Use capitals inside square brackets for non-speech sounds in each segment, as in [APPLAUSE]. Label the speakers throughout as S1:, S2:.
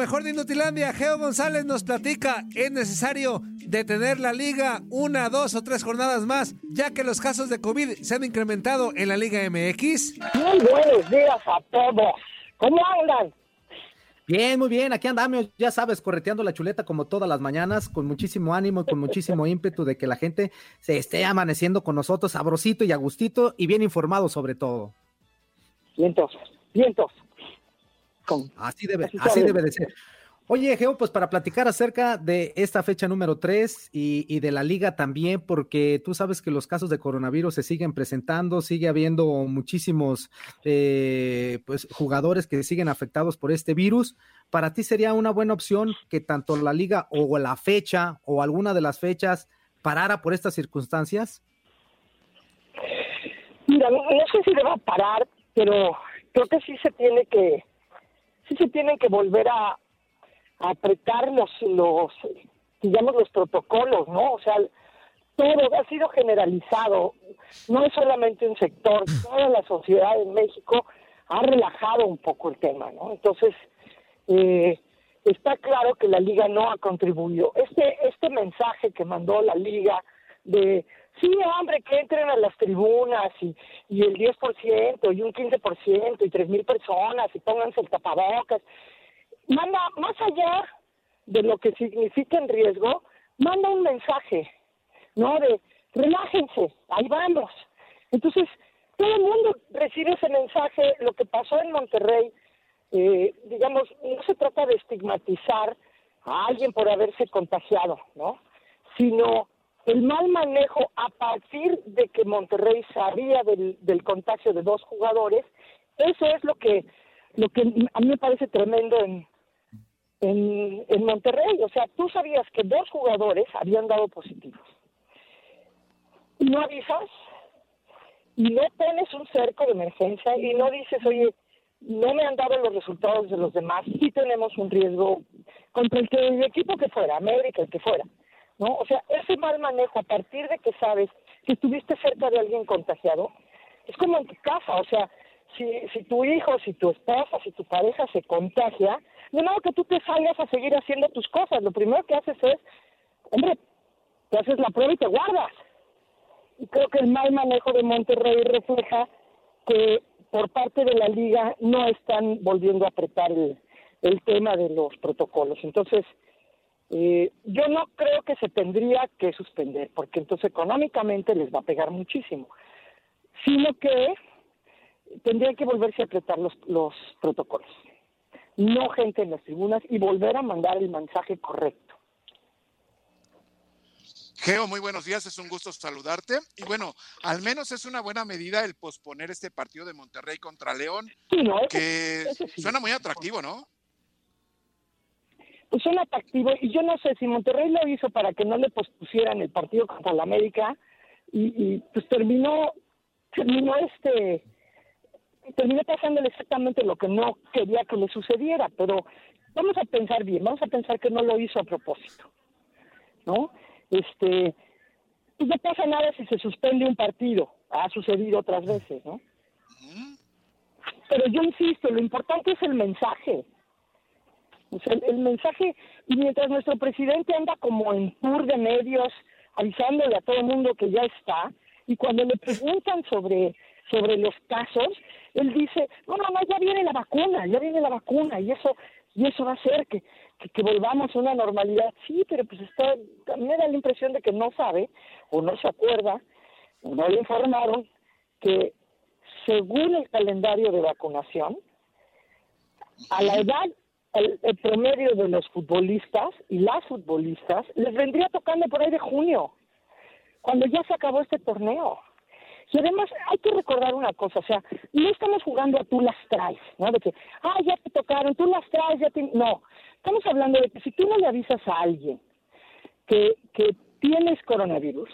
S1: Mejor de Inutilandia, Geo González nos platica, es necesario detener la liga una, dos o tres jornadas más, ya que los casos de COVID se han incrementado en la Liga MX.
S2: Muy buenos días a todos. ¿Cómo andan?
S3: Bien, muy bien, aquí andamos, ya sabes, correteando la chuleta como todas las mañanas, con muchísimo ánimo y con muchísimo ímpetu de que la gente se esté amaneciendo con nosotros sabrosito y a gustito y bien informado sobre todo.
S2: Vientos, vientos. Con-
S3: Así debe,
S2: Así
S3: debe de ser. Oye, Geo, pues para platicar acerca de esta fecha número 3 y, y de la liga también, porque tú sabes que los casos de coronavirus se siguen presentando, sigue habiendo muchísimos eh, pues, jugadores que siguen afectados por este virus. ¿Para ti sería una buena opción que tanto la liga o la fecha o alguna de las fechas parara por estas circunstancias?
S2: Mira, no sé si deba parar, pero creo que sí se tiene que, sí se tienen que volver a, a apretar los, los, digamos, los protocolos, ¿no? O sea, todo ha sido generalizado, no es solamente un sector, toda la sociedad en México ha relajado un poco el tema, ¿no? Entonces, eh, está claro que la liga no ha contribuido. Este, este mensaje que mandó la liga de, sí, hombre, que entren a las tribunas y, y el 10% y un 15% y 3 mil personas y pónganse el tapabocas, manda más allá de lo que significa en riesgo, manda un mensaje, ¿no? De relájense, ahí vamos. Entonces, todo el mundo recibe ese mensaje. Lo que pasó en Monterrey, eh, digamos, no se trata de estigmatizar a alguien por haberse contagiado, ¿no? Sino el mal manejo a partir de que Monterrey sabía del, del contagio de dos jugadores, eso es lo que, lo que a mí me parece tremendo en, en, en Monterrey. O sea, tú sabías que dos jugadores habían dado positivos. Y no avisas, y no pones un cerco de emergencia, y no dices, oye, no me han dado los resultados de los demás, sí tenemos un riesgo contra el, que, el equipo que fuera, América, el que fuera. ¿No? O sea, ese mal manejo a partir de que sabes que estuviste cerca de alguien contagiado, es como en tu casa, o sea, si, si tu hijo, si tu esposa, si tu pareja se contagia, de modo que tú te salgas a seguir haciendo tus cosas, lo primero que haces es, hombre, te haces la prueba y te guardas. Y creo que el mal manejo de Monterrey refleja que por parte de la liga no están volviendo a apretar el, el tema de los protocolos. Entonces, eh, yo no creo que se tendría que suspender, porque entonces económicamente les va a pegar muchísimo, sino que tendrían que volverse a apretar los, los protocolos. No gente en las tribunas y volver a mandar el mensaje correcto.
S4: Geo, muy buenos días, es un gusto saludarte. Y bueno, al menos es una buena medida el posponer este partido de Monterrey contra León,
S2: Sí, no,
S4: que
S2: sí.
S4: suena muy atractivo, ¿no?
S2: Pues son atractivos. Y yo no sé si Monterrey lo hizo para que no le pospusieran el partido contra la América y, y, pues terminó terminó este terminó pasándole exactamente lo que no quería que le sucediera. Pero vamos a pensar bien vamos a pensar que no lo hizo a propósito no este pues no pasa nada si se suspende un partido. Ha sucedido otras veces no pero yo insisto lo importante es el mensaje sea, el, el mensaje, y mientras nuestro presidente anda como en tour de medios, avisándole a todo el mundo que ya está, y cuando le preguntan sobre, sobre los casos, él dice, no, no, no, ya viene la vacuna, ya viene la vacuna, y eso, y eso va a hacer que, que, volvamos a una normalidad. Sí, pero pues está, a me da la impresión de que no sabe, o no se acuerda, o no le informaron, que según el calendario de vacunación, a la edad, el, el promedio de los futbolistas y las futbolistas les vendría tocando por ahí de junio, cuando ya se acabó este torneo. Y además hay que recordar una cosa, o sea, no estamos jugando a tú las traes, ¿no? De que, ah, ya te tocaron, tú las traes, ya te... No, estamos hablando de que si tú no le avisas a alguien que, que tienes coronavirus,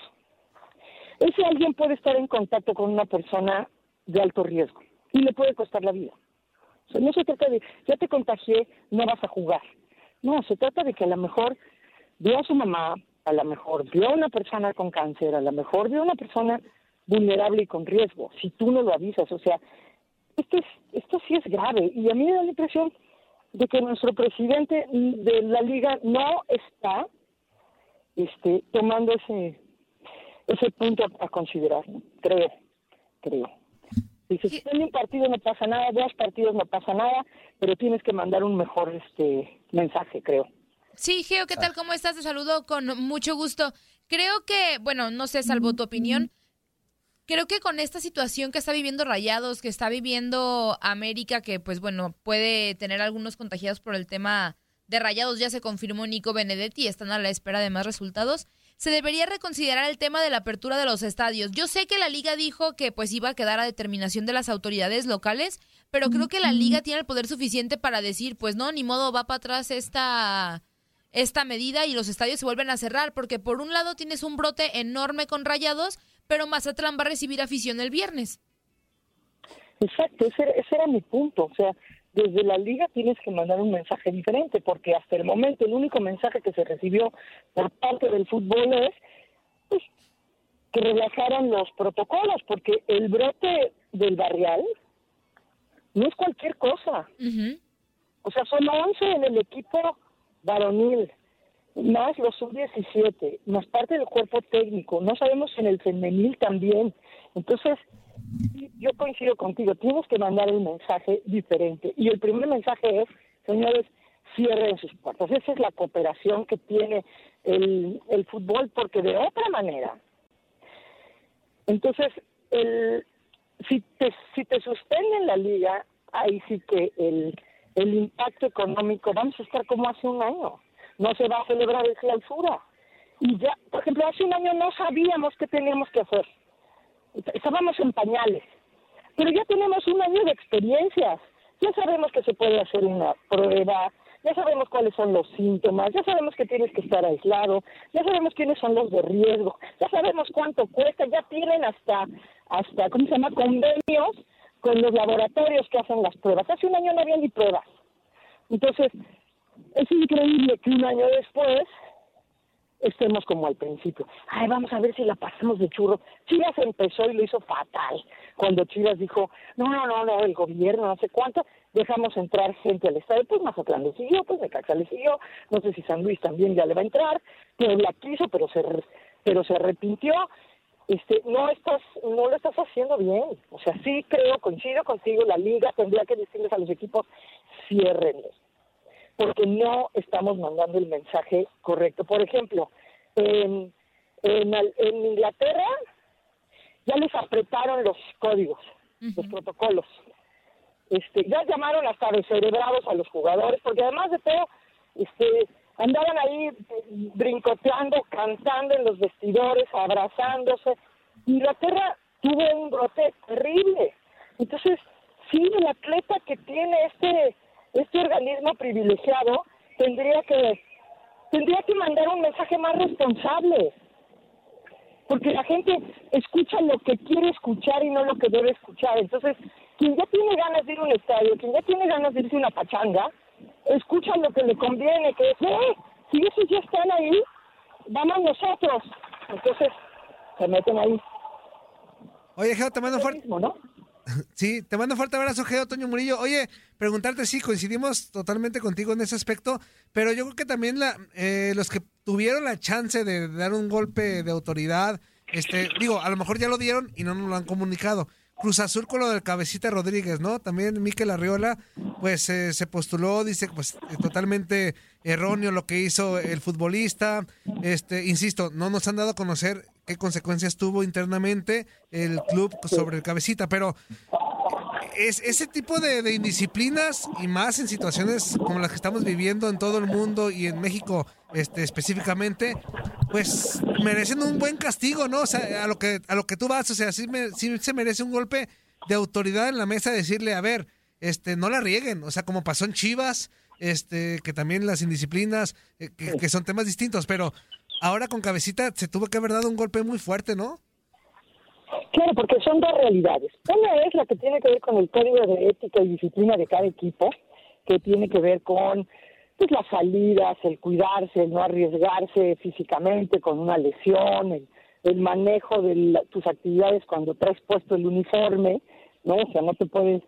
S2: ese alguien puede estar en contacto con una persona de alto riesgo y le puede costar la vida. O sea, no se trata de, ya te contagié, no vas a jugar. No, se trata de que a lo mejor vio a su mamá, a lo mejor vio a una persona con cáncer, a lo mejor vio a una persona vulnerable y con riesgo, si tú no lo avisas. O sea, esto, es, esto sí es grave. Y a mí me da la impresión de que nuestro presidente de la liga no está este, tomando ese, ese punto a, considerar, creo, creo. Si se suspende un partido no pasa nada, dos partidos no pasa nada, pero tienes que mandar un mejor este mensaje, creo.
S5: Sí, Geo, ¿qué tal? ¿Cómo estás? Te saludo con mucho gusto. Creo que, bueno, no sé, salvo tu opinión, creo que con esta situación que está viviendo Rayados, que está viviendo América, que pues bueno, puede tener algunos contagiados por el tema de Rayados, ya se confirmó Nico Benedetti, están a la espera de más resultados. Se debería reconsiderar el tema de la apertura de los estadios. Yo sé que la liga dijo que pues iba a quedar a determinación de las autoridades locales, pero creo que la liga tiene el poder suficiente para decir, pues no, ni modo, va para atrás esta esta medida y los estadios se vuelven a cerrar, porque por un lado tienes un brote enorme con rayados, pero Mazatlán va a recibir afición el viernes.
S2: Exacto, ese, ese era mi punto. O sea, desde la liga tienes que mandar un mensaje diferente, porque hasta el momento el único mensaje que se recibió por parte del fútbol es pues, que relajaran los protocolos, porque el brote del barrial no es cualquier cosa. O sea, son 11 en el equipo varonil, más los sub-17, más parte del cuerpo técnico. No sabemos si en el femenil también. Entonces, yo coincido contigo, tienes que mandar el mensaje diferente. Y el primer mensaje es, señores, cierren sus puertas. Esa es la cooperación que tiene el, el fútbol, porque de otra manera, entonces, el, si, te, si te suspenden la liga, ahí sí que el, el impacto económico, vamos a estar como hace un año. No se va a celebrar el clausura. Y ya, por ejemplo, hace un año no sabíamos qué teníamos que hacer estábamos en pañales, pero ya tenemos un año de experiencias, ya sabemos que se puede hacer una prueba, ya sabemos cuáles son los síntomas, ya sabemos que tienes que estar aislado, ya sabemos quiénes son los de riesgo, ya sabemos cuánto cuesta, ya tienen hasta, hasta ¿cómo se llama?, convenios con los laboratorios que hacen las pruebas. Hace un año no había ni pruebas. Entonces, es increíble que un año después estemos como al principio. Ay, vamos a ver si la pasamos de churro. Chivas empezó y lo hizo fatal. Cuando Chivas dijo, no, no, no, no, el gobierno, no sé cuánto, dejamos entrar gente al estadio. Pues Mazatlán le siguió, pues Necaxa le siguió. No sé si San Luis también ya le va a entrar. Puebla quiso, pero se, pero se arrepintió. Este, no estás, no lo estás haciendo bien. O sea, sí creo, coincido contigo, la liga tendría que decirles a los equipos, ciérrenlos porque no estamos mandando el mensaje correcto. Por ejemplo, en, en, en, Inglaterra ya les apretaron los códigos. los protocolos. Este, ya llamaron hasta descerebrados a los jugadores, porque además de todo, este, andaban ahí brincoteando, cantando en los vestidores, abrazándose. Inglaterra tuvo un brote terrible. Entonces, sí, el atleta que tiene este, este organismo privilegiado tendría que, tendría que mandar un mensaje más responsable. Porque la gente escucha lo que quiere escuchar y no lo que debe escuchar. Entonces, quien ya tiene ganas de ir a un estadio, quien ya tiene ganas de irse a una pachanga, escucha lo que le conviene, que es, eh, si esos ya están ahí, vamos nosotros. Entonces, se meten ahí.
S1: Oye, Geo, te mando fuerte. Sí, te mando fuerte abrazo, Geo, Toño Murillo. Oye, preguntarte, sí, coincidimos totalmente contigo en ese aspecto, pero yo creo que también la, eh, los que tuvieron la chance de dar un golpe de autoridad, este, digo, a lo mejor ya lo dieron y no nos lo han comunicado. Cruz Azul con lo del cabecita Rodríguez, ¿no? También Miquel Arriola, pues eh, se postuló, dice, pues eh, totalmente erróneo lo que hizo el futbolista. Este, insisto, no nos han dado a conocer qué consecuencias tuvo internamente el club sobre el cabecita, pero es ese tipo de, de, indisciplinas y más en situaciones como las que estamos viviendo en todo el mundo y en México este, específicamente, pues merecen un buen castigo, ¿no? O sea, a lo que, a lo que tú vas, o sea, sí, me, se merece un golpe de autoridad en la mesa decirle, a ver, este, no la rieguen, o sea, como pasó en Chivas, este, que también las indisciplinas, eh, que son temas distintos, pero ahora con cabecita se tuvo que haber dado un golpe muy fuerte, ¿no?
S2: Claro, porque son dos realidades. Una es la que tiene que ver con el código de ética y disciplina de cada equipo, que tiene que ver con pues las salidas, el cuidarse, el no arriesgarse físicamente con una lesión, el, el manejo de la, tus actividades cuando traes puesto el uniforme, ¿no? O sea, no te puedes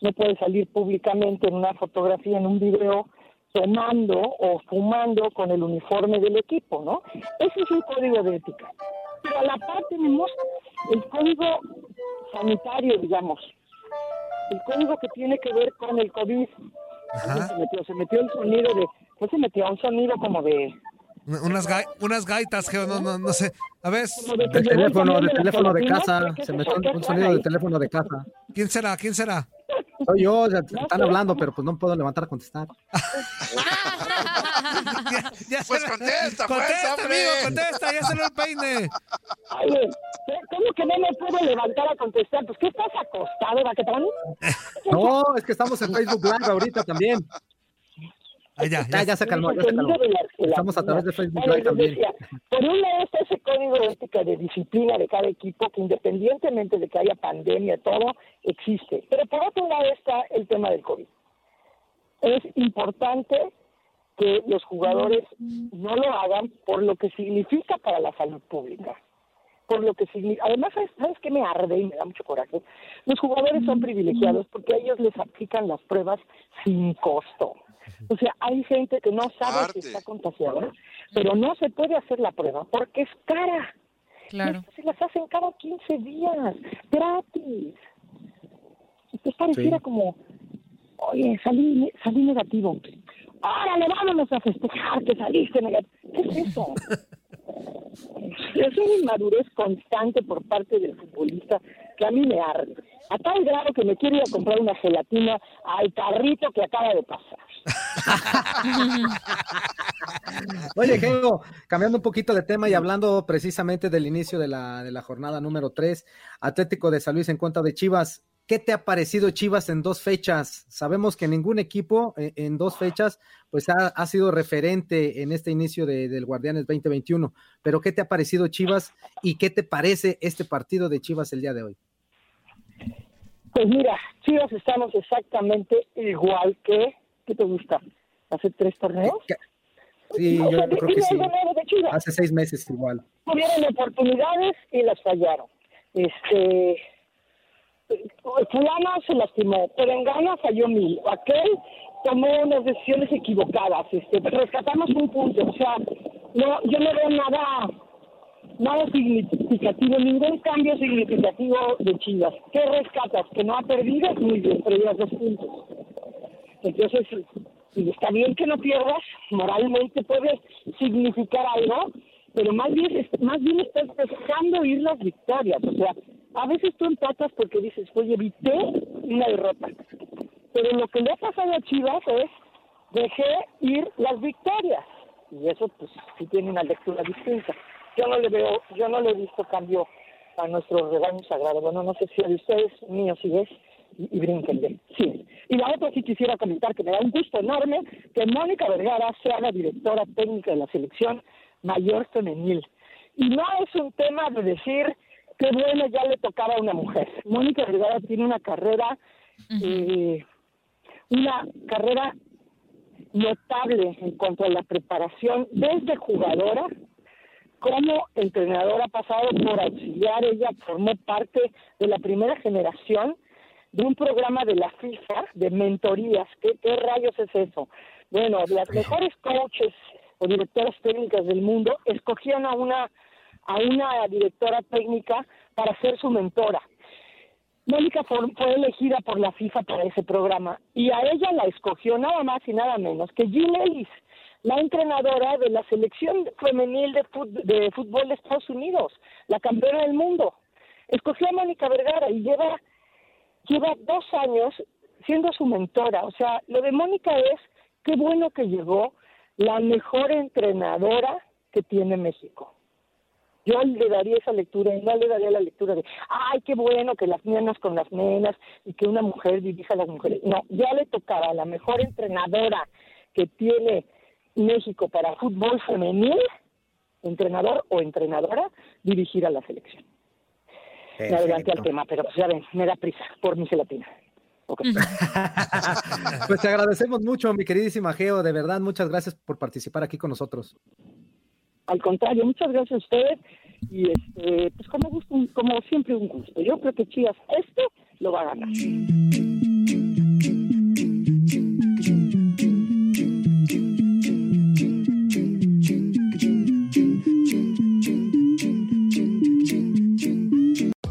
S2: no puedes salir públicamente en una fotografía, en un video tomando o fumando con el uniforme del equipo, ¿no? Ese es un código de ética. Pero a la par tenemos el código sanitario, digamos, el código que tiene que ver con el COVID. Se metió, se metió el sonido de, pues se metió un sonido como de...
S1: Unas, ga unas gaitas, Geo, no, no, no sé. A ver.
S3: De teléfono, de teléfono de casa. Se metió un sonido de teléfono de casa.
S1: ¿Quién será? ¿Quién será?
S3: Soy yo, ya [LAUGHS] están hablando, pero pues no puedo levantar a contestar. [LAUGHS]
S4: ya, ya pues contesta, pues,
S1: contesta, amigo, contesta, ya se lo el peine.
S2: Oye, ¿cómo que no me puedo levantar a contestar? Pues, ¿qué estás acostado, Baquetón? [LAUGHS]
S3: no, es que estamos en Facebook Live ahorita también.
S1: Ah, ya,
S3: ya, ya, se calmó, ya se calmó. Estamos a través de Facebook Live también.
S2: Por un lado está ese código de ética de disciplina de cada equipo que independientemente de que haya pandemia, todo, existe. Pero por otro lado está el tema del COVID. Es importante que los jugadores no lo hagan por lo que significa para la salud pública. Por lo que significa. Además, ¿sabes, ¿sabes qué me arde y me da mucho coraje? Los jugadores son privilegiados porque a ellos les aplican las pruebas sin costo. O sea, hay gente que no sabe
S4: Arte.
S2: que está contagiada, pero no se puede hacer la prueba porque es cara.
S5: Claro.
S2: Se las hacen cada 15 días, gratis. Entonces pareciera
S3: Sí.
S2: como, oye, salí, salí negativo. Órale, vámonos a festejar que saliste negativo. ¿Qué es eso? [LAUGHS] es una inmadurez constante por parte del futbolista que a mí me arde. A tal grado que me quiero ir a comprar una gelatina al carrito que acaba de pasar. [LAUGHS]
S3: Oye, Geo, cambiando un poquito de tema y hablando precisamente del inicio de la, de la jornada número 3, Atlético de San Luis en contra de Chivas. ¿Qué te ha parecido Chivas en dos fechas? Sabemos que ningún equipo eh, en dos fechas pues ha, ha sido referente en este inicio de, del Guardianes 2021, pero ¿qué te ha parecido Chivas y qué te parece este partido de Chivas el día de hoy?
S2: Pues mira, Chivas estamos exactamente igual que, ¿qué te gusta? ¿Hace tres torneos?
S3: Sí,
S2: O
S3: yo
S2: sea,
S3: creo que sí.
S2: de.
S3: Hace seis meses igual.
S2: tuvieron oportunidades y las fallaron. Este fulano se lastimó, Perengana falló mil, aquel tomó unas decisiones equivocadas, este, rescatamos un punto, o sea, no, yo no veo nada, nada significativo, ningún cambio significativo de Chivas. ¿Qué rescatas? Que no ha perdido, muy bien, pero llevas dos puntos. Entonces, está bien que no pierdas, moralmente puede significar algo, pero más bien, más bien estás dejando ir las victorias, o sea, a veces tú empatas porque dices, oye, evité una derrota. Pero lo que le ha pasado a Chivas es, dejé ir las victorias. Y eso, pues, sí tiene una lectura distinta. Yo no le veo, yo no le he visto cambio a nuestro rebaño sagrado. Bueno, no sé si a ustedes, mío, si es, y, brínquenle. Sí. Y la otra sí quisiera comentar que me da un gusto enorme que Mónica Vergara sea la directora técnica de la selección mayor femenil. Y no es un tema de decir qué bueno ya le tocaba a una mujer. Mónica Vergara tiene una carrera, eh, una carrera notable en cuanto a la preparación desde jugadora como entrenadora ha pasado por auxiliar, ella formó parte de la primera generación de un programa de la FIFA de mentorías. ¿Qué, qué rayos es eso? Bueno, las mejores coaches o directoras técnicas del mundo escogían a una a una directora técnica para ser su mentora. Mónica fue, fue elegida por la FIFA para ese programa y a ella la escogió nada más y nada menos que Jill Ellis, la entrenadora de la selección femenil de, fut- de fútbol de Estados Unidos, la campeona del mundo. Escogió a Mónica Vergara y lleva, lleva dos años siendo su mentora. O sea, lo de Mónica es, qué bueno que llegó la mejor entrenadora que tiene México. Yo le daría esa lectura y no le daría la lectura de, ay, qué bueno que las nenas con las nenas y que una mujer dirija a las mujeres. No, ya le tocaba a la mejor entrenadora que tiene México para fútbol femenil, entrenador o entrenadora, dirigir a la selección. Me adelanté al tema, pero pues ya ven, me da prisa por mi gelatina. Ok. [LAUGHS] [LAUGHS]
S3: Pues te agradecemos mucho, mi queridísima Geo, de verdad, muchas gracias por participar aquí con nosotros.
S2: Al contrario, muchas gracias a ustedes y este, pues como, gusto, como siempre un gusto. Yo creo que Chivas este lo va a ganar.